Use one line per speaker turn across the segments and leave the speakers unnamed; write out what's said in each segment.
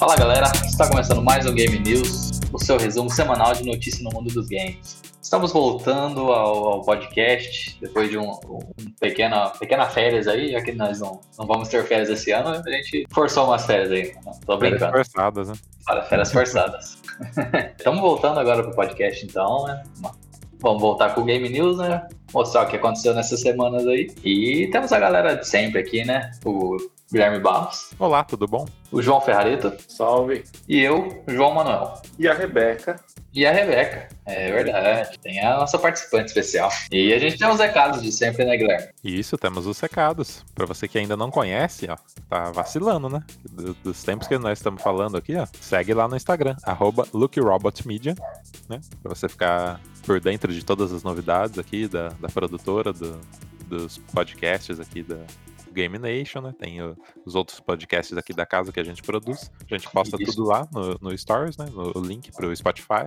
Fala galera, está começando mais um Game News, o seu resumo semanal de notícias no mundo dos games. Estamos voltando ao, ao podcast depois de um, um, pequena, pequena férias aí, já que nós não, não vamos ter férias esse ano, a gente forçou umas férias aí. Tô brincando.
Férias forçadas, né?
Para férias forçadas. Estamos voltando agora pro podcast então, né? Vamos voltar com o Game News, né? Mostrar o que aconteceu nessas semanas aí. E temos a galera de sempre aqui, né? O Guilherme Barros.
Olá, tudo bom?
O João Ferrarito.
Salve.
E eu, João Manuel.
E a Rebeca.
E a Rebeca. É verdade. Tem a nossa participante especial. E a gente tem os recados de sempre, né, Guilherme?
Isso, temos os recados. Para você que ainda não conhece, ó, tá vacilando, né? Dos tempos que nós estamos falando aqui, ó, segue lá no Instagram, arroba LookRobotMedia, né? Pra você ficar por dentro de todas as novidades aqui da, da produtora, do, dos podcasts aqui da, Game Nation, né? Tem o, os outros podcasts aqui da casa que a gente produz. A gente posta Isso. tudo lá no, no Stories, né? No link pro Spotify.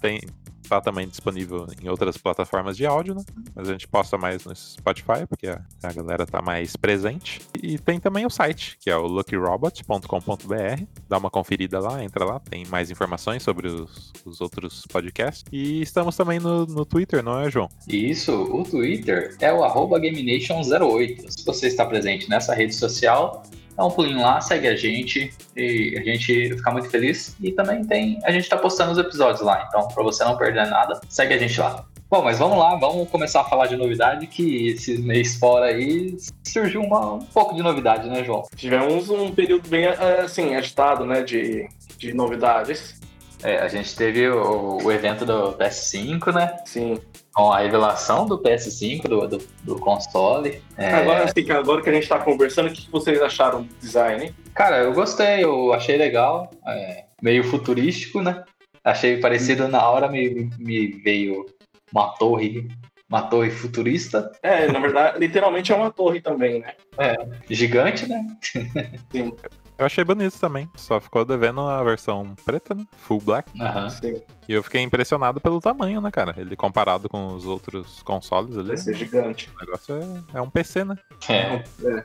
Tem, tá também disponível em outras plataformas de áudio, né? Mas a gente posta mais no Spotify, porque a, galera tá mais presente. E tem também o site, que é o luckyrobot.com.br. Dá uma conferida lá, entra lá, tem mais informações sobre os, os outros podcasts. E estamos também no, no Twitter, não é, João?
Isso, o Twitter é o arroba GameNation08. Se você está presente nessa rede social, dá um pulinho lá, segue a gente e a gente fica muito feliz. E também tem, a gente tá postando os episódios lá, então para você não perder nada, segue a gente lá. Bom, mas vamos lá, vamos começar a falar de novidade, que esses meses fora aí surgiu uma, um pouco de novidade, né, João?
Tivemos um período bem, assim, agitado, né, de, de novidades.
É, a gente teve o, o evento do PS5, né?
Sim
com a revelação do PS5, do, do, do console.
É... Agora, assim, agora que a gente está conversando, o que vocês acharam do design?
Cara, eu gostei, eu achei legal, é, meio futurístico, né? Achei parecido na hora, me, me veio uma torre, uma torre futurista.
É, na verdade, literalmente é uma torre também, né?
É, gigante, né?
Sim.
Eu achei bonito também. Só ficou devendo a versão preta, né? Full black.
Aham.
Sim.
E eu fiquei impressionado pelo tamanho, né, cara? Ele comparado com os outros consoles ali.
Vai ser gigante.
O negócio é, é um PC, né?
É.
É.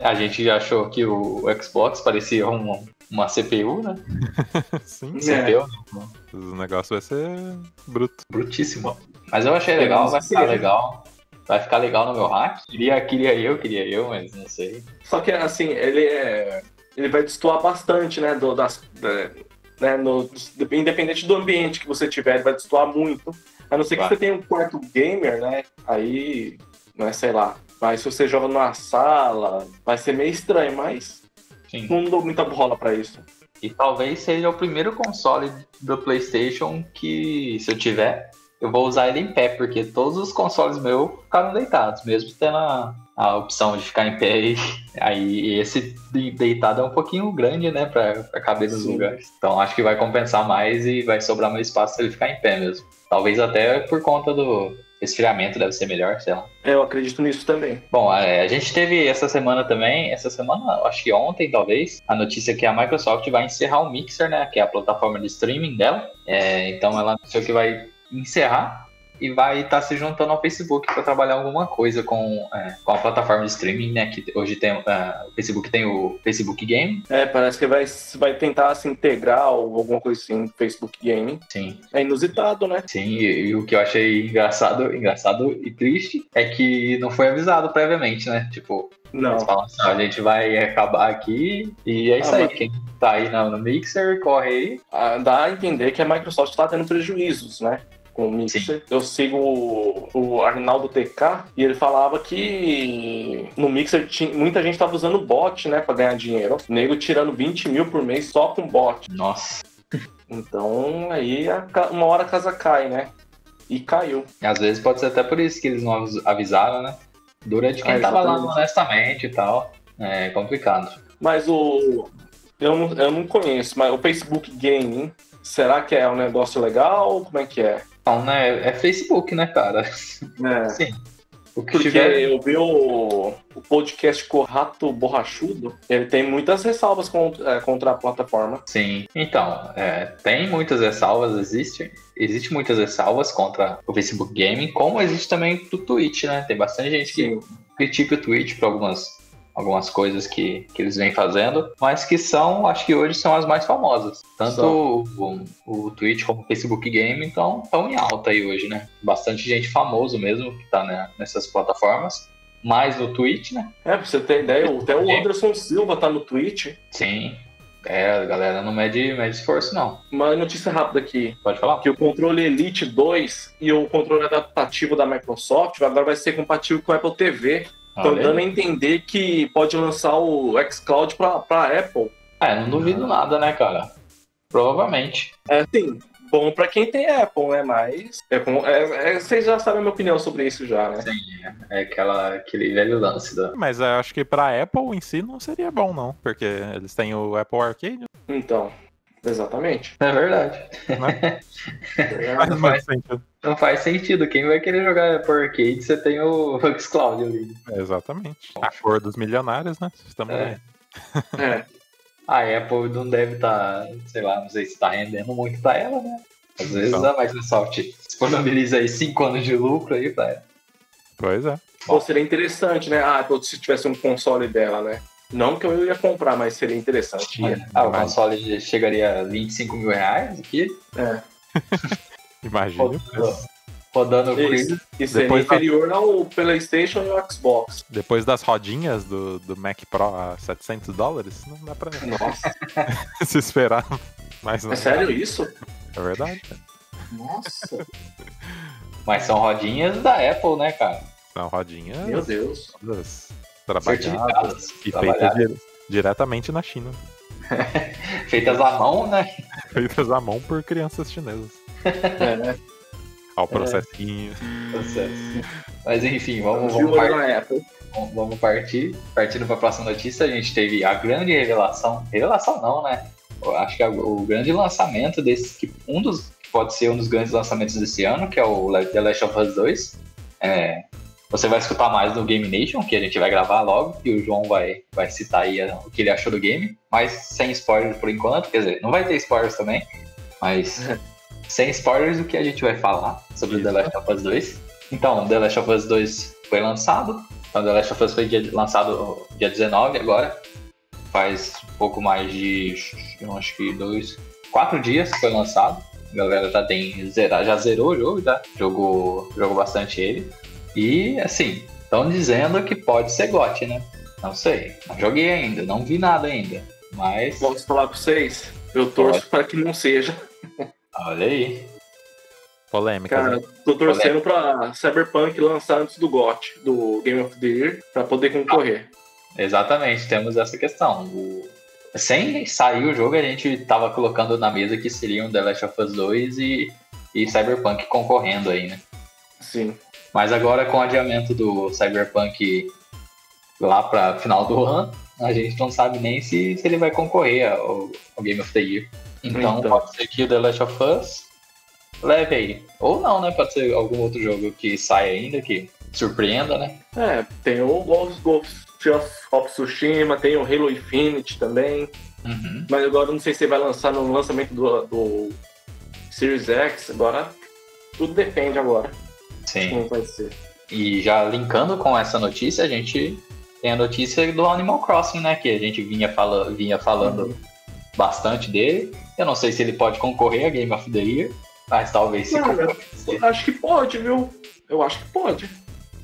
A, a gente achou que o Xbox parecia um, uma CPU, né?
Sim.
É.
CPU, né?
O negócio vai ser bruto.
brutíssimo. Mas eu achei legal, vai ficar
Sim.
legal. Vai ficar legal no meu hack. Queria, queria eu, queria eu, mas não sei.
Só que, assim, ele é... Ele vai destoar bastante, né, do, das... da- né, no, independente do ambiente que você tiver, ele vai destoar muito. A não ser que
Vai.
você tenha um quarto gamer, né, aí, né, sei lá. Mas se você joga numa sala, vai ser meio estranho, mas
Sim.
não dou muita bola pra isso.
E talvez seja o primeiro console do PlayStation que, se eu tiver, eu vou usar ele em pé, porque todos os consoles meus ficaram deitados, mesmo tendo a, a opção de ficar em pé. E, aí esse de- deitado é um pouquinho grande, né, pra, pra caber nos lugares. Então acho que vai compensar mais e vai sobrar mais espaço se ele ficar em pé mesmo. Talvez até por conta do resfriamento deve ser melhor, sei lá.
É, Eu acredito nisso também.
Bom, é, a gente teve essa semana também, essa semana, acho que ontem talvez, a notícia que a Microsoft vai encerrar o Mixer, né? Que é a plataforma de streaming dela. É, então ela anunciou que vai encerrar e vai estar se juntando ao Facebook para trabalhar alguma coisa com, é, com a plataforma de streaming, né? Que hoje tem é, o Facebook tem o Facebook Game.
É, parece que vai, vai tentar se integrar ou alguma coisa assim, Facebook Gaming.
Sim,
É inusitado, né?
Sim, e, e o que eu achei engraçado, engraçado e triste é que não foi avisado previamente, né? Tipo,
Não.
Eles falam assim, a gente vai acabar aqui e é isso
Ah,
aí.
mas-
Quem tá aí no, no Mixer, corre aí.
Ah, Dá a entender que a Microsoft está tendo prejuízos, né? Com o Mixer. Eu sigo o, o Arnaldo TK e ele falava que no Mixer tinha, muita gente estava usando bot, né? Pra ganhar dinheiro. O nego tirando 20 mil por mês só com bot.
Nossa.
Então aí a uma hora a casa cai, né? E caiu.
Às vezes pode ser até por isso que eles não avis- avisaram, né? Dura de quem
É,
tava lá honestamente e tal. É complicado.
Mas o. Eu não, eu não conheço, mas o Facebook Gaming, será que é um negócio legal? Como é que é?
Então, né? É Facebook, né, cara?
É.
Sim. O que
Porque
tiver.
eu vi o, o podcast Corrato Borrachudo, ele tem muitas ressalvas contra, é, contra a plataforma.
Sim. Então, é, tem muitas ressalvas, existe. Existe muitas ressalvas contra o Facebook Gaming, como existe também do Twitch, né? Tem bastante gente que critica o Twitch por algumas, algumas coisas que, que eles vêm fazendo, mas que são, acho que hoje são as mais famosas. Tanto o, o, Twitch como o Facebook Game estão tão em alta aí hoje, né? Bastante gente famoso mesmo que tá né, nessas plataformas. Mais no Twitch, né?
É, pra você ter ideia, até o Anderson Silva tá no Twitch.
Sim. É, a galera não mede, mede esforço, não.
Uma notícia rápida aqui.
Pode falar?
Que o controle Elite 2 e o controle adaptativo da Microsoft agora vai ser compatível com o Apple TV. Estão dando a entender que pode lançar o xCloud pra, pra Apple.
É, não duvido nada, né, cara? Provavelmente.
É, sim. Bom pra quem tem Apple, né? Mas. É, é, é, vocês já sabem a minha opinião sobre isso já, né?
Sim, é aquela, aquele velho lance da.
Mas eu acho que pra Apple em si não seria bom, não. Porque eles têm o Apple Arcade.
Então. Exatamente.
É verdade. Né? não, faz, não faz sentido. Quem vai querer jogar por arcade, você tem o Xcloud ali.
exatamente. A cor dos milionários, né? Estamos
é. é. A Apple não deve estar, tá, sei lá, não sei se está rendendo muito para ela, né? Às vezes então. a Microsoft disponibiliza aí 5 anos de lucro aí para ela.
Pois é.
Ou seria interessante, né? Ah, se tivesse um console dela, né? Não que eu ia comprar, mas seria interessante.
Ah, o console chegaria a 25 mil reais aqui?
É.
Imagina.
Rodando o
Isso, isso seria inferior da... ao PlayStation e ao Xbox.
Depois das rodinhas do, do Mac Pro a 700 dólares, não dá pra
Nossa.
se esperar. Mas
não é sério isso?
É verdade.
Nossa.
Mas são rodinhas da Apple, né, cara?
São rodinhas.
Meu Deus
trabalhadas e feitas diretamente na China.
feitas à mão, né?
Feitas à mão por crianças chinesas.
É, né?
Ao processinho.
É. Mas enfim, vamos, vamos, partir, vamos partir. Partindo para a próxima notícia, a gente teve a grande revelação. Revelação não, né? Eu acho que é o grande lançamento desse. Que um dos. Pode ser um dos grandes lançamentos desse ano, que é o The Last of Us 2. É, você vai escutar mais no Game Nation, que a gente vai gravar logo, e o João vai, vai citar aí o que ele achou do game, mas sem spoilers por enquanto, quer dizer, não vai ter spoilers também, mas sem spoilers o que a gente vai falar sobre Isso. The Last of Us 2. Então, The Last of Us 2 foi lançado, então The Last of Us foi dia, lançado dia 19 agora, faz um pouco mais de, acho que dois, quatro dias que foi lançado. A galera já tem já zerou o jogo, já jogou, jogou bastante ele. E, assim, estão dizendo que pode ser GOT, né? Não sei. Não joguei ainda, não vi nada ainda. Mas.
Posso falar pra vocês? Eu torço para que não seja.
Olha aí.
Polêmica.
Cara, né? tô torcendo Polêmica. pra Cyberpunk lançar antes do GOT, do Game of the Year, pra poder concorrer.
Ah, exatamente, temos essa questão. O... Sem sair o jogo, a gente tava colocando na mesa que seriam The Last of Us 2 e, e Cyberpunk concorrendo aí, né?
Sim.
Mas agora com o adiamento do Cyberpunk lá para final do ano, a gente não sabe nem se, se ele vai concorrer ao, ao Game of the Year. Então, então, pode ser que o The Last of Us leve aí. Ou não, né? Pode ser algum outro jogo que saia ainda, que surpreenda, né?
É, tem o Ghost, of Tsushima, tem o Halo Infinite também.
Uhum.
Mas agora não sei se vai lançar no lançamento do, do Series X. Agora, tudo depende agora.
Sim.
Como vai ser.
E já linkando com essa notícia, a gente tem a notícia do Animal Crossing, né? Que a gente vinha, fala, vinha falando uhum. bastante dele. Eu não sei se ele pode concorrer a Game of the Year, mas talvez se
Eu Acho que pode, viu? Eu acho que pode.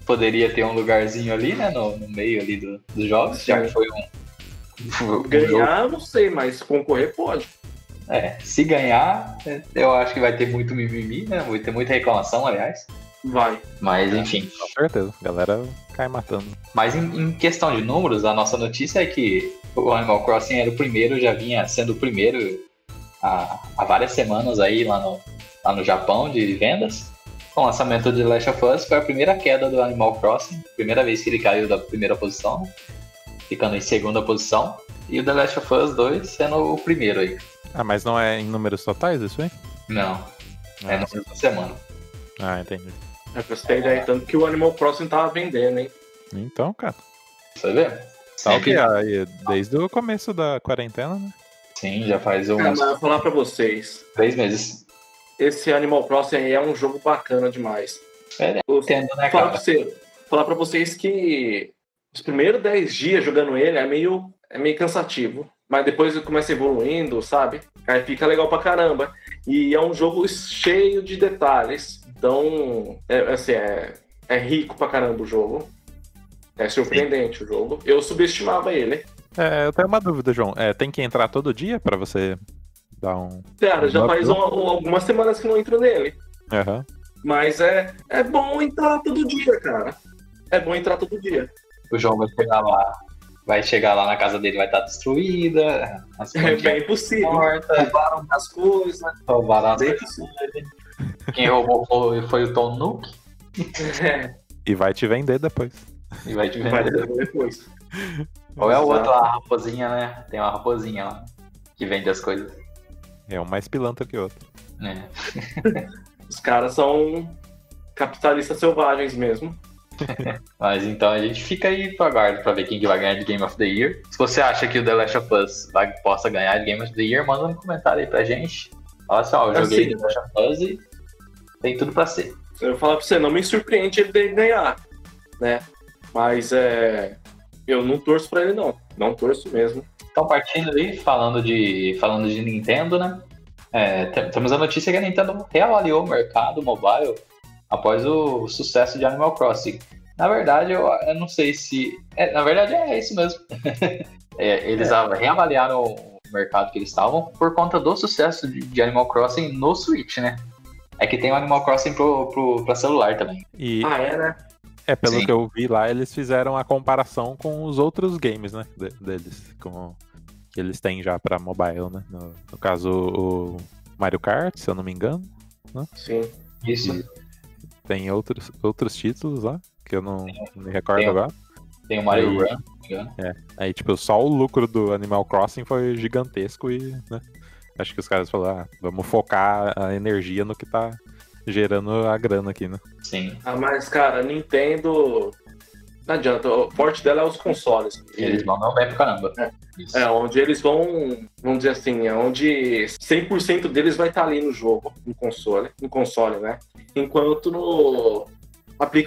Poderia ter um lugarzinho ali, né? No, no meio ali do, dos jogos, Sim. já que foi
um. um Ganhar, jogo. não sei, mas concorrer pode.
É, se ganhar, eu acho que vai ter muito mimimi, né? Vai ter muita reclamação, aliás.
Vai.
Mas enfim.
Com certeza, a galera cai matando.
Mas em, em, questão de números, a nossa notícia é que o Animal Crossing era o primeiro, já vinha sendo o primeiro há, há várias semanas aí lá no, lá no Japão de vendas. Com o lançamento de Last of Us, foi a primeira queda do Animal Crossing, primeira vez que ele caiu da primeira posição, ficando em segunda posição. E o The Last of Us 2 sendo o primeiro aí.
Ah, mas não é em números totais isso aí?
Não. É ah, é no mesma semana.
Ah, entendi.
É pra você ter ideia, tanto que o Animal Crossing tava vendendo, hein?
Então, cara.
Você vê?
Tá desde o começo da quarentena, né?
Sim, já faz um.
Cara, vou falar pra vocês.
Três meses.
Esse Animal Crossing aí é um jogo bacana demais.
É, entendo, né,
falar cara? Pra você, falar pra vocês que os primeiros 10 dias jogando ele é meio, é meio cansativo. Mas depois começa evoluindo, sabe? Aí fica legal pra caramba. E é um jogo cheio de detalhes. Então, é, assim, é, é rico pra caramba o jogo. É surpreendente Sim. o jogo. Eu subestimava ele.
É, eu tenho uma dúvida, João. É, tem que entrar todo dia para você dar um.
Cara, já faz um, algumas semanas que não entro nele.
Uhum.
Mas é, é bom entrar todo dia, cara. É bom entrar todo dia.
O João vai chegar lá. Vai chegar lá na casa dele, vai estar destruída.
É bem impossível. Roubaram as coisas.
Roubaram as coisas. Quem roubou foi, foi o Tom Nook.
É. E vai te vender depois.
E vai te vender vai depois. Ou é o outro lá, a raposinha, né? Tem uma raposinha lá que vende as coisas.
É um mais pilantra que o outro.
É.
Os caras são capitalistas selvagens mesmo.
Mas então a gente fica aí pro aguardo pra ver quem que vai ganhar de Game of the Year. Se você acha que o The Last of Us vai, possa ganhar de Game of the Year, manda um comentário aí pra gente. Fala assim, ó, eu joguei assim, The Last of Us e tem tudo pra ser.
Eu vou falar pra você, não me surpreende ele ganhar, né? Mas é. Eu não torço pra ele, não. Não torço mesmo.
Então, partindo aí, falando de, falando de Nintendo, né? É, temos a notícia que a Nintendo reavaliou o mercado mobile após o sucesso de Animal Crossing. Na verdade, eu, eu não sei se. É, na verdade, é isso mesmo. é, eles é. reavaliaram o mercado que eles estavam por conta do sucesso de, de, Animal Crossing no Switch, né? É que tem o Animal Crossing pro, pro, pra celular também.
E...
Ah, é, né?
É, pelo Sim. que eu vi lá, eles fizeram a comparação com os outros games, né? De, deles. Com, que eles têm já pra mobile, né? No, no caso, o Mario Kart, se eu não me engano. Né?
Sim.
Isso. E
tem outros, outros títulos lá, que eu não me recordo tem, agora.
Tem o Mario Run,
É. Aí, tipo, só o lucro do Animal Crossing foi gigantesco e, né? Acho que os caras falaram, ah, vamos focar a energia no que tá gerando a grana aqui, né?
Sim.
Ah, mas, cara, Nintendo. Não adianta, o forte dela é os consoles.
Eles mandam bem pra caramba.
É, é, onde eles vão, vamos dizer assim, é onde 100% deles vai estar ali no jogo, no console, no console, né? Enquanto no,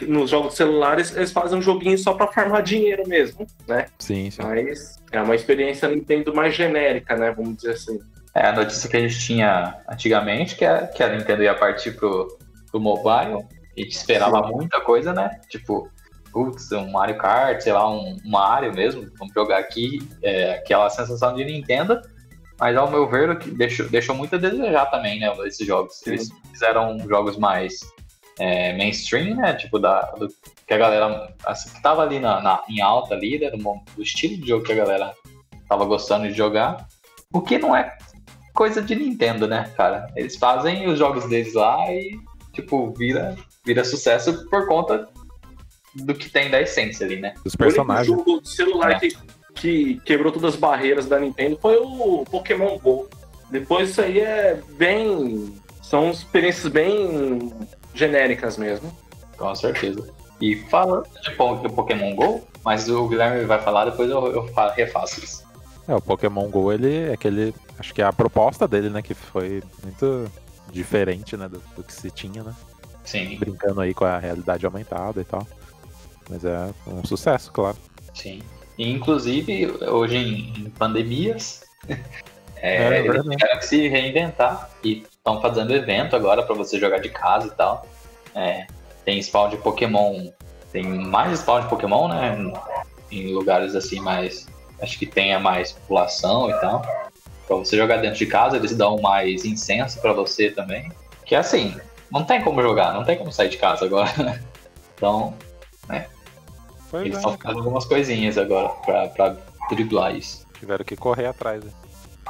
nos jogos celulares eles fazem um joguinho só para farmar dinheiro mesmo, né?
Sim, sim.
Mas é uma experiência Nintendo mais genérica, né? Vamos dizer assim.
É a notícia que a gente tinha antigamente, que a, que a Nintendo ia partir pro, pro mobile. A gente esperava Sim. muita coisa, né? Tipo, putz, um Mario Kart, sei lá, um Mario mesmo, vamos jogar aqui, é, aquela sensação de Nintendo. Mas ao meu ver, deixou, deixou muito a desejar também, né? Esses jogos. Sim. Eles fizeram jogos mais é, mainstream, né? Tipo, da, do, que a galera assim, que tava ali na, na, em alta ali, né? Do, do estilo de jogo que a galera tava gostando de jogar. O que não é coisa de Nintendo, né, cara? Eles fazem os jogos deles lá e, tipo, vira, vira sucesso por conta do que tem da essência ali, né?
Os personagens. O
jogo de celular é. que, que quebrou todas as barreiras da Nintendo foi o Pokémon GO. Depois isso aí é bem. São experiências bem genéricas mesmo.
Com certeza. E falando de Pokémon GO, mas o Guilherme vai falar, depois eu, eu refaço isso.
É, o Pokémon GO, ele é aquele. Acho que é a proposta dele, né? Que foi muito diferente, né? Do, do, que se tinha, né?
Sim.
Brincando aí com a realidade aumentada e tal. Mas é um sucesso, claro.
Sim. E, inclusive, hoje em, em pandemias, é, é, eles tiveram que se reinventar e estão fazendo evento agora para você jogar de casa e tal. É, tem spawn de Pokémon, tem mais spawn de Pokémon, né? Em lugares assim mais acho que tenha mais população e tal. Pra você jogar dentro de casa, eles dão mais incenso para você também. Que é assim, não tem como jogar, não tem como sair de casa agora, né? Então, né? Pois eles estão é, ficando algumas coisinhas agora pra, pra driblar isso.
Tiveram que correr atrás, né?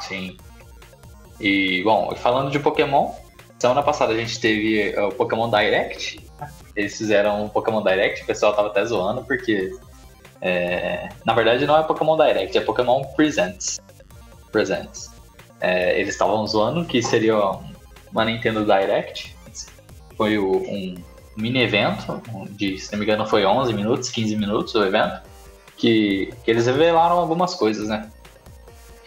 Sim. E, bom, falando de Pokémon, semana passada a gente teve é, o Pokémon Direct. Eles fizeram um Pokémon Direct, o pessoal tava até zoando, porque é, na verdade, não é Pokémon Direct, é Pokémon Presents. Presents. É, eles estavam zoando que seria uma Nintendo Direct. Foi um mini evento, de, se não me engano, foi 11 minutos, 15 minutos o evento, que, que eles revelaram algumas coisas, né?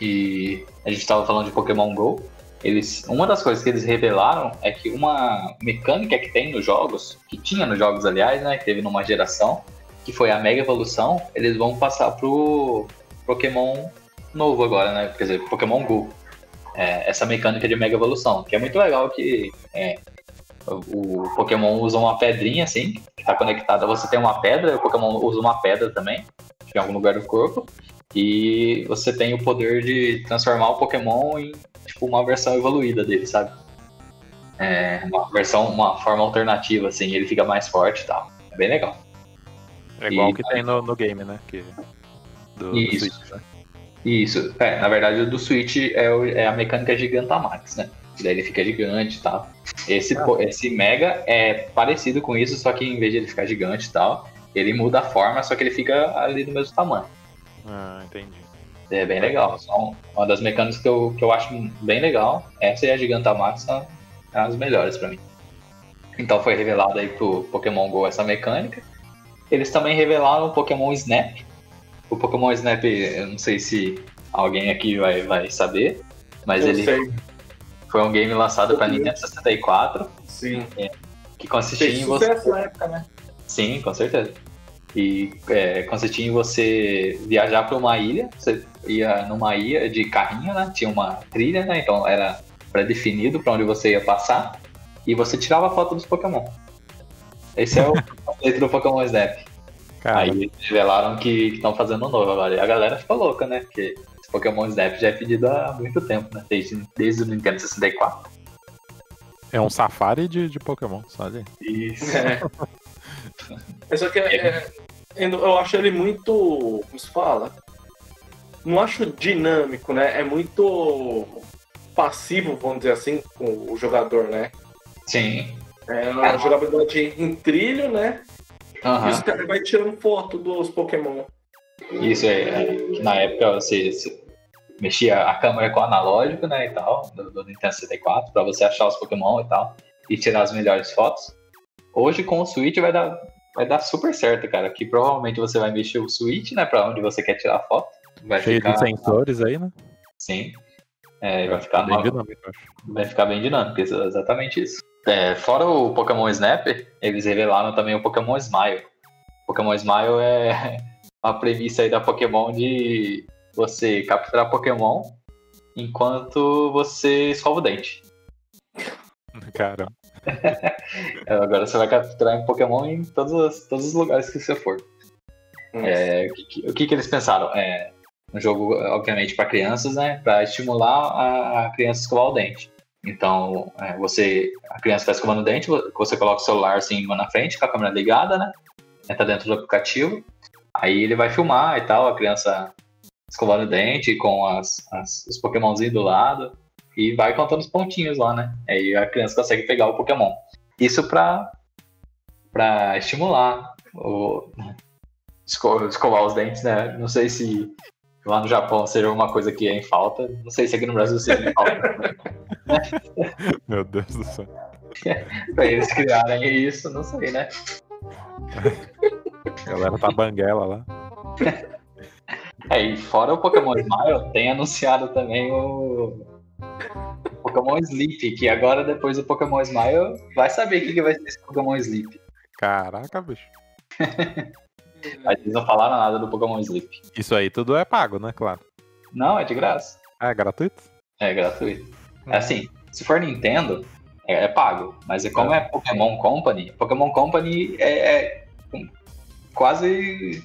E a gente estava falando de Pokémon Go. Eles, uma das coisas que eles revelaram é que uma mecânica que tem nos jogos, que tinha nos jogos, aliás, né, que teve numa geração, que foi a Mega Evolução, eles vão passar pro Pokémon novo agora, né? Quer dizer, Pokémon Go. É, essa mecânica de Mega Evolução, que é muito legal que é, o, Pokémon usa uma pedrinha assim, que tá conectada. Você tem uma pedra, o Pokémon usa uma pedra também, em algum lugar do corpo. E você tem o poder de transformar o Pokémon em tipo, uma versão evoluída dele, sabe? É, uma versão, uma forma alternativa, assim, ele fica mais forte e tal. É bem legal.
É igual e, que tem no, no game, né? Que,
do, isso. Do Switch, né? Isso. É, na verdade, o do Switch é, o, é a mecânica Gigantamax, né? Daí ele fica gigante e tal. Esse, ah. esse Mega é parecido com isso, só que em vez de ele ficar gigante e tal, ele muda a forma, só que ele fica ali do mesmo tamanho.
Ah, entendi.
É bem legal. São uma das mecânicas que eu, que eu acho bem legal. Essa e a Gigantamax são as melhores para mim. Então foi revelado aí pro Pokémon GO essa mecânica. Eles também revelaram o Pokémon Snap. O Pokémon Snap, eu não sei se alguém aqui vai, vai saber, mas eu ele sei. foi um game lançado para Nintendo 64.
Sim.
É, que consistia em você.
Na época, né?
Sim, com certeza. E é, consistia em você viajar para uma ilha, você ia numa ilha de carrinho, né? Tinha uma trilha, né? Então era pré-definido para onde você ia passar. E você tirava foto dos Pokémon. Esse é o conceito do Pokémon Snap. Cara. Aí revelaram que estão fazendo um novo agora. E a galera ficou louca, né? Porque esse Pokémon Snap já é pedido há muito tempo, né? Desde, desde o Nintendo 64.
É um safari de, de Pokémon, sabe?
Isso. É.
é só que é, é, eu acho ele muito. Como se fala? Não acho dinâmico, né? É muito passivo, vamos dizer assim, com o jogador, né?
Sim.
É uma jogabilidade em trilho, né? Uhum. E os caras vai tirando foto dos Pokémon.
Isso é, é na época você, você, mexia a câmera com analógico, né, e tal, do, do Nintendo 64, para você achar os Pokémon e tal, e tirar as melhores fotos. Hoje com o Switch vai dar vai dar super certo, cara. Que provavelmente você vai mexer o switch, né, para onde você quer tirar a foto. Vai
Cheio ficar... de sensores aí, né?
Sim. É, vai, ficar bem dinâmico, acho. Vai ficar bem dinâmico, exatamente isso. É, fora o Pokémon Snap, eles revelaram também o Pokémon Smile. O Pokémon Smile é a premissa aí da Pokémon de você capturar Pokémon enquanto você escova o dente.
Caramba.
Agora você vai capturar um Pokémon em todos os, todos os lugares que você for. É, o, que, o que, que, eles pensaram? É, um jogo, obviamente, para crianças, né? Para estimular a, a, criança a escovar o dente. Então, é, você, a criança está escovando o dente, você coloca o celular assim na frente, com a câmera ligada, né? Entra dentro do aplicativo. Aí ele vai filmar e tal, a criança escovando o dente com as, as, os Pokémonzinhos do lado e vai contando os pontinhos lá, né? Aí a criança consegue pegar o Pokémon. Isso pra, pra estimular o escovar os dentes, né? Não sei se lá no Japão seja uma coisa que é em falta. Não sei se aqui no Brasil seja em falta.
Meu Deus do céu.
pra eles criarem isso, não sei, né?
A galera tá banguela lá.
É, e fora o Pokémon Smile, tem anunciado também o Pokémon Sleep, que agora depois do Pokémon Smile vai saber o que, que vai ser esse Pokémon Sleep.
Caraca, bicho.
Eles não falaram nada do Pokémon Sleep.
Isso aí tudo é pago, né? Claro.
Não, é de graça.
Ah, é gratuito?
É gratuito. Hum. É assim, se for Nintendo, é, é pago. Mas é como é. é Pokémon Company, Pokémon Company é, é quase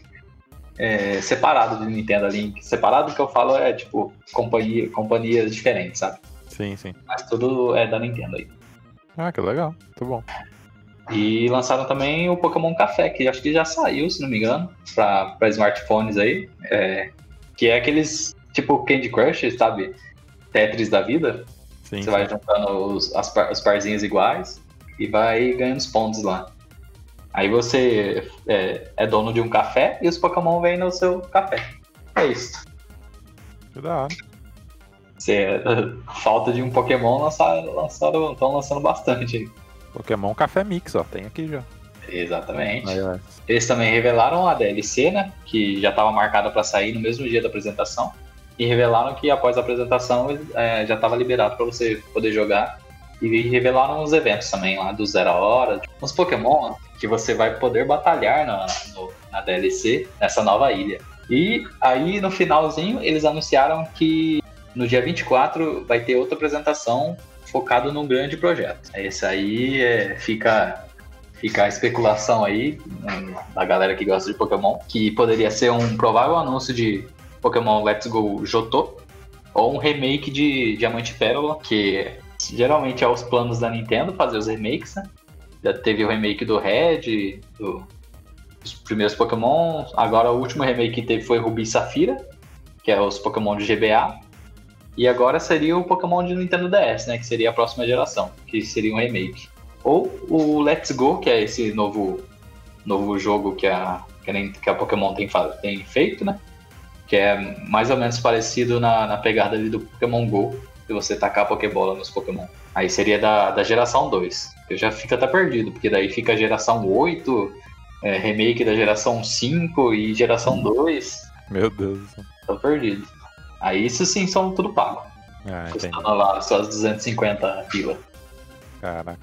é, separado de Nintendo ali. Separado que eu falo é tipo companhia, companhias diferentes, sabe?
Sim, sim.
Mas tudo é da Nintendo aí.
Ah, que legal. Muito bom.
E lançaram também o Pokémon Café, que acho que já saiu, se não me engano, para smartphones aí. É, que é aqueles tipo Candy Crush, sabe? Tetris da vida. Sim, Você sim. vai juntando os, as, os parzinhos iguais e vai ganhando os pontos lá. Aí você é, é, dono de um café e os Pokémon vêm no seu café. É isso.
Que da hora.
Você, falta de um Pokémon lançaram, lançaram, estão lançando bastante aí.
Pokémon Café Mix, ó, tem aqui já.
Exatamente. Eles também revelaram a DLC, né? Que já estava marcada para sair no mesmo dia da apresentação. E revelaram que após a apresentação é, já estava liberado para você poder jogar. E revelaram os eventos também lá do Zero Hora. Uns Pokémon que você vai poder batalhar no, no, na DLC, nessa nova ilha. E aí no finalzinho eles anunciaram que no dia 24 vai ter outra apresentação focado num grande projeto. Esse aí é, fica fica a especulação aí hum, da galera que gosta de Pokémon, que poderia ser um provável anúncio de Pokémon Let's Go Johto ou um remake de Diamante e Pérola, que geralmente é os planos da Nintendo fazer os remakes, né? Já teve o remake do Red, do, dos primeiros Pokémon. Agora o último remake que teve foi Ruby e Safira, que é os Pokémon de GBA. E agora seria o Pokémon de Nintendo DS, né? Que seria a próxima geração, que seria um remake. Ou o Let's Go, que é esse novo, novo jogo que a, que a Pokémon tem, tem feito, né? Que é mais ou menos parecido na, na pegada ali do Pokémon GO, de você tacar a Pokébola nos Pokémon. Aí seria da, da geração 2. Eu já fico até perdido, porque daí fica a geração 8, é, remake da geração 5 e geração 2.
Meu Deus.
Tô perdido. Aí isso sim são tudo pago. Ah, Custando lá suas 250 pila.
Caraca.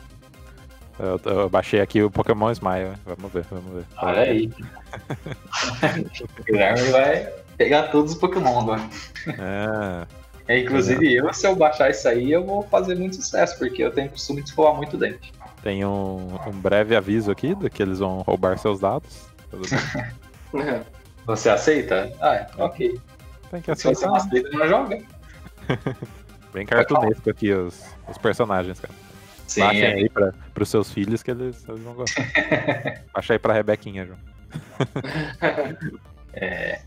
Eu, eu, baixei aqui o Pokémon Smile. Vamos ver, vamos ver.
Olha aí. o Guilherme vai pegar todos os Pokémon agora. É. É, inclusive eu, se eu baixar isso aí, eu vou fazer muito sucesso, porque eu tenho costume de escovar muito dente.
Tem um, um breve aviso aqui de que eles vão roubar seus dados.
Você aceita? Ah, é, ok.
Tem que aceitar. Se você aceita, não joga. Bem cartunesco aqui os, os personagens, cara. Sim, Baixem é. aí para os seus filhos que eles, eles vão gostar. Baixa aí pra Rebequinha, João.
é.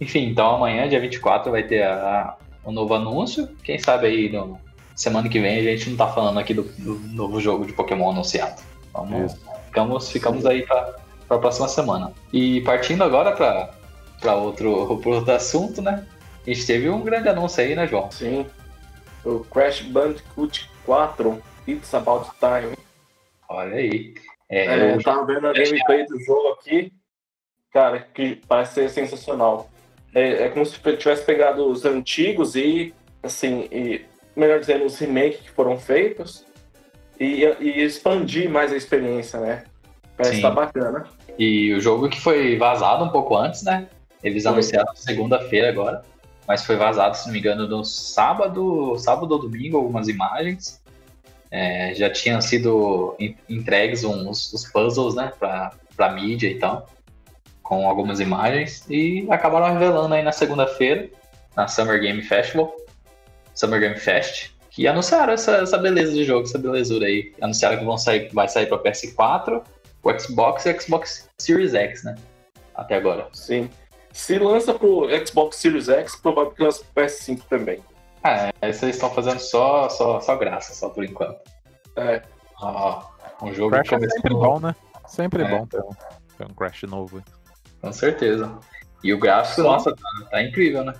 Enfim, então amanhã, dia 24, vai ter a, um novo anúncio. Quem sabe aí no semana que vem a gente não tá falando aqui do, do novo jogo de Pokémon anunciado. Vamos, ficamos, ficamos aí para a próxima semana. E partindo agora para outro, outro assunto, né? A gente teve um grande anúncio aí, né, João?
Sim. O Crash Bandicoot 4, It's About Time.
Olha aí.
É, é, eu tava vendo a gameplay do jogo aqui. Cara, que parece ser sensacional é, é como se tivesse pegado os antigos e, assim, e, melhor dizendo, os remakes que foram feitos e, e expandir mais a experiência, né? Parece que tá bacana.
E o jogo que foi vazado um pouco antes, né? Eles anunciaram segunda-feira agora, mas foi vazado, se não me engano, no sábado, sábado ou domingo, algumas imagens. É, já tinham sido entregues uns, os puzzles, né, pra, pra mídia e tal com algumas imagens e acabaram revelando aí na segunda-feira, na Summer Game Festival, Summer Game Fest, que anunciaram essa, essa beleza de jogo, essa belezura aí. Anunciaram que vão sair, vai sair para PS4, o Xbox e o Xbox Series X, né? Até agora.
Sim. Se lança pro Xbox Series X, provável que lança pro PS5 também.
Ah, é, vocês estão fazendo só, só, só graça, só por enquanto.
É.
Ah, um jogo
Crash que é sempre bom, né? Sempre é. bom ter um, ter um Crash novo.
Com certeza. E o gráfico, Só... nossa, tá, tá, incrível, né?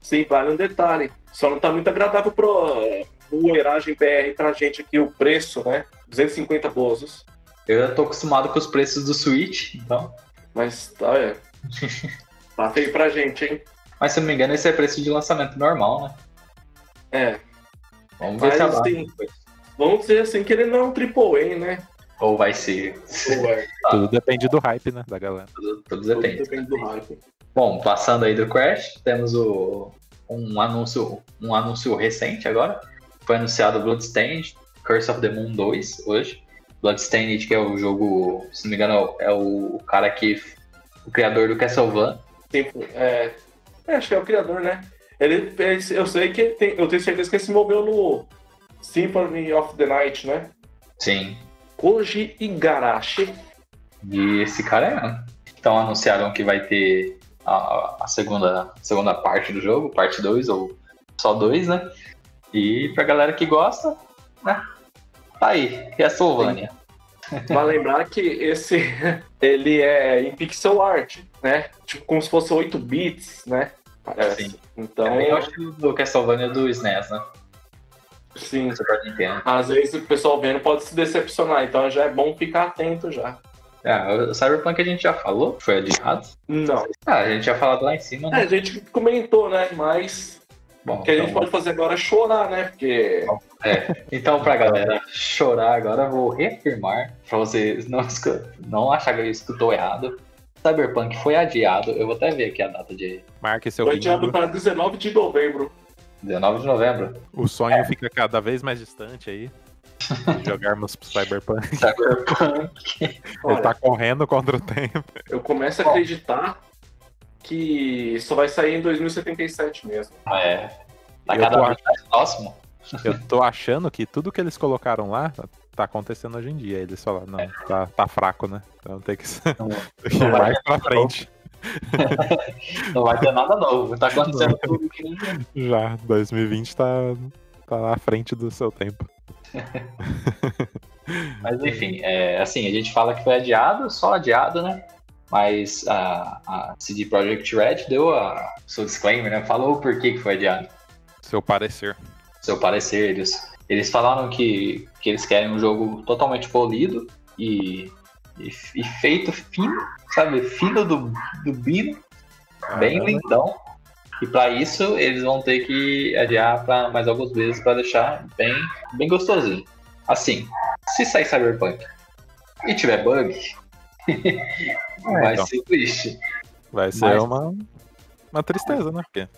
Sim, vale um detalhe. Só não tá muito agradável pro, pro Eragem BR pra gente aqui o preço, né? 250 bozos.
Eu já tô acostumado com os preços do Switch, então.
Mas tá, é. tá feio pra gente, hein?
Mas se não me engano, esse é preço de lançamento normal, né?
É.
Vamos ver Mas, se assim,
Vamos dizer assim que ele não é um AAA, né?
Ou vai ser.
Tudo depende do hype, né, da galera.
Tudo, tudo depende. Tudo depende do hype. Bom, passando aí do Crash, temos o, um, anúncio, um anúncio recente agora. Foi anunciado Bloodstained, Curse of the Moon 2 hoje. Bloodstained, que é o jogo, se não me engano, é o cara que. o criador do Castlevania.
Sim, é, é, acho que é o criador, né? Ele, ele eu sei que tem, eu tenho certeza que ele se moveu no Symphony of the Night, né?
Sim.
Koji Igarashi.
E esse cara é. Então anunciaram que vai ter a, a segunda, segunda parte do jogo, parte 2 ou só 2, né? E pra galera que gosta, né? Tá aí, Castlevania.
Vale lembrar que esse ele é em pixel art, né? Tipo, como se fosse 8 bits, né?
Parece. Sim. Então. É eu acho do Castlevania do SNES, né?
Sim. Às vezes o pessoal vendo pode se decepcionar, então já é bom ficar atento já.
É, o Cyberpunk a gente já falou? Foi adiado?
Não.
Ah, a gente já falado lá em cima,
né? É, a gente comentou, né? Mas Bom, o que a gente então pode fazer agora é chorar, né? Porque.
É. Então, pra galera chorar agora, eu vou reafirmar, pra vocês não, não achar que eu escutou errado. Cyberpunk foi adiado. Eu vou até ver aqui a data de
Marque seu
Foi adiado para 19 de novembro.
19 de novembro.
O sonho fica cada vez mais distante aí. de Jogarmos Cyberpunk.
Cyberpunk.
Ele
Olha,
tá correndo contra o tempo.
eu começo a acreditar que só vai sair em 2077 mesmo.
É. Tá cada vez mais próximo.
Eu tô achando que tudo que eles colocaram lá tá acontecendo hoje em dia. Eles falaram, não, tá, tá fraco, né? Então tem que ser mais pra frente.
Não vai ter nada novo. Tá acontecendo tudo que
Já, 2020 tá, tá à frente do seu tempo.
Mas enfim, é, assim, a gente fala que foi adiado, só adiado, né? Mas a, a CD Projekt Red deu a seu disclaimer, né? Falou o porquê que foi adiado.
Seu parecer.
Seu parecer. Eles, eles falaram que, que eles querem um jogo totalmente polido e, e, e feito fino, sabe? Fino do, do bino, bem lindão. E para isso eles vão ter que adiar para mais alguns meses para deixar bem, bem gostosinho. Assim, se sair Cyberpunk e tiver bug, vai
então.
ser triste.
Vai ser
Mas-
uma, uma tristeza, né? Porque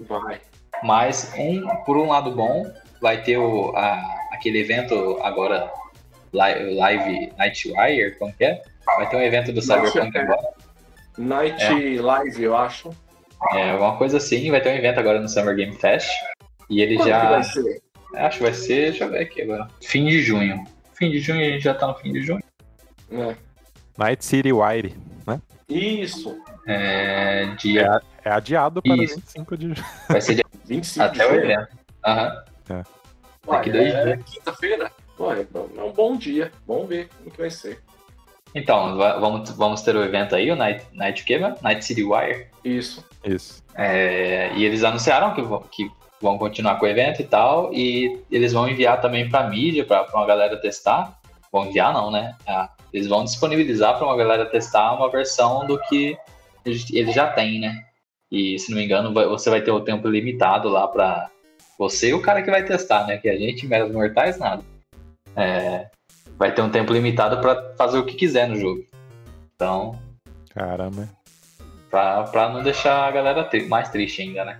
Vai.
Mas um, por um lado bom, vai ter o, a- aquele evento agora li- Live Nightwire, como que é? Vai ter um evento do Cyberpunk
é.
agora.
Night Live, eu acho.
É, alguma coisa assim, vai ter um evento agora no Summer Game Fest. E ele
Quando que
já.
vai ser?
Acho que vai ser. Deixa eu ver aqui agora. Fim de junho. Fim de junho, a gente já tá no fim de junho.
É.
Night City Wire
Isso.
É, dia.
é adiado para
Isso.
25 de julho.
Vai ser dia
25
até o
de junho.
evento. Aham.
Ué,
Daqui dois
é
dias.
quinta-feira? Ué, é um bom dia. Vamos ver como que vai ser.
Então, va- vamos, vamos ter o evento aí, o Night, Night, o mano? Night City Wire.
Isso.
Isso.
É, e eles anunciaram que vão, que vão continuar com o evento e tal, e eles vão enviar também para mídia, para uma galera testar. Vão enviar, não, né? Ah, eles vão disponibilizar para uma galera testar uma versão do que eles eles já têm, né? E se não me engano, você vai ter o tempo limitado lá para você e o cara que vai testar, né? Que a gente, meros mortais, nada. É, vai ter um tempo limitado para fazer o que quiser no jogo. Então,
Caramba.
Pra, pra não deixar a galera tri- mais triste ainda, né?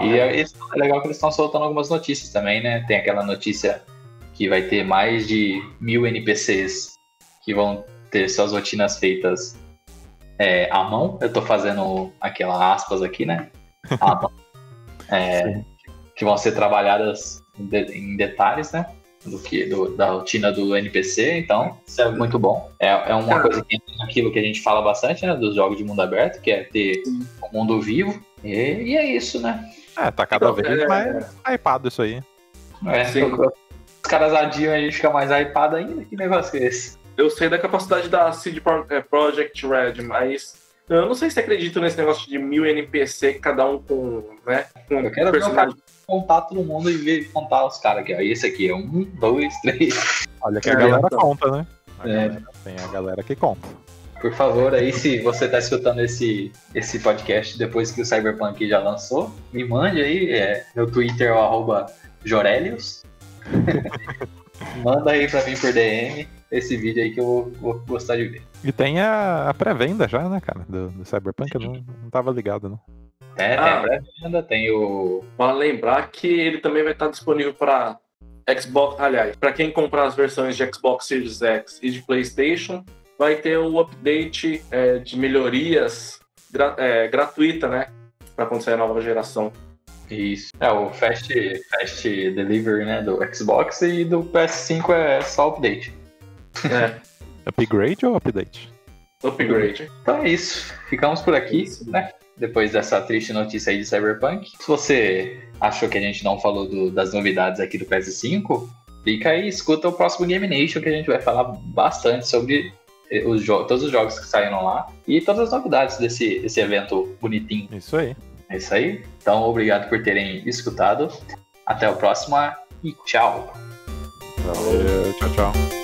E é, é legal que eles estão soltando algumas notícias também, né? Tem aquela notícia que vai ter mais de mil NPCs que vão ter suas rotinas feitas é, à mão. Eu tô fazendo aquela aspas aqui, né? À mão. É, que vão ser trabalhadas em, de- em detalhes, né? Do que, do- da rotina do NPC, então isso é muito bom. É, é uma coisa que aquilo que a gente fala bastante, né? Dos jogos de mundo aberto, que é ter um mundo vivo. E, e é isso, né?
É, tá cada
Então,
vez
é,
mais hypado isso aí.
É,
Sim.
Os caras adiam a gente fica mais hypado ainda. Que negócio é esse?
Eu sei da capacidade da CD é, Project Red, mas eu não sei se acredito nesse negócio de mil NPC, cada um com, né, com
Eu quero ver o
personagem.
Contar todo mundo e ver, contar os caras aqui, ó. Esse aqui é um, dois, três.
Olha que a
É,
galera
então.
conta, né? A
É.
galera- tem a galera que conta.
Por favor, aí, se você tá escutando esse, esse podcast depois que o Cyberpunk já lançou, me mande aí. É, meu Twitter é o arroba Jorelius. Manda aí pra mim por DM esse vídeo aí que eu vou, vou gostar de ver.
E tem a, a pré-venda já, né, cara? Do, do Cyberpunk, eu não, não tava ligado, não.
É, tem
Ah.
a pré-venda, tem o.
Vale lembrar que ele também vai estar disponível para Xbox, aliás, para quem comprar as versões de Xbox Series X e de PlayStation, vai ter o update é, de melhorias gra- é, gratuita, né? Para quando sair a nova geração.
Isso. É, o Fast, Fast Delivery, né? Do Xbox e do PS5 é só update.
É,
Upgrade ou update?
upgrade.
Então é isso. Ficamos por aqui, né? Depois dessa triste notícia aí de Cyberpunk. Se você achou que a gente não falou do- das novidades aqui do PS5, fica aí e escuta o próximo Game Nation que a gente vai falar bastante sobre eh, os todos os jogos que saíram lá e todas as novidades desse, desse evento bonitinho.
Isso aí.
É isso aí. Então, obrigado por terem escutado. Até o próximo e tchau.
Valeu, tchau, tchau.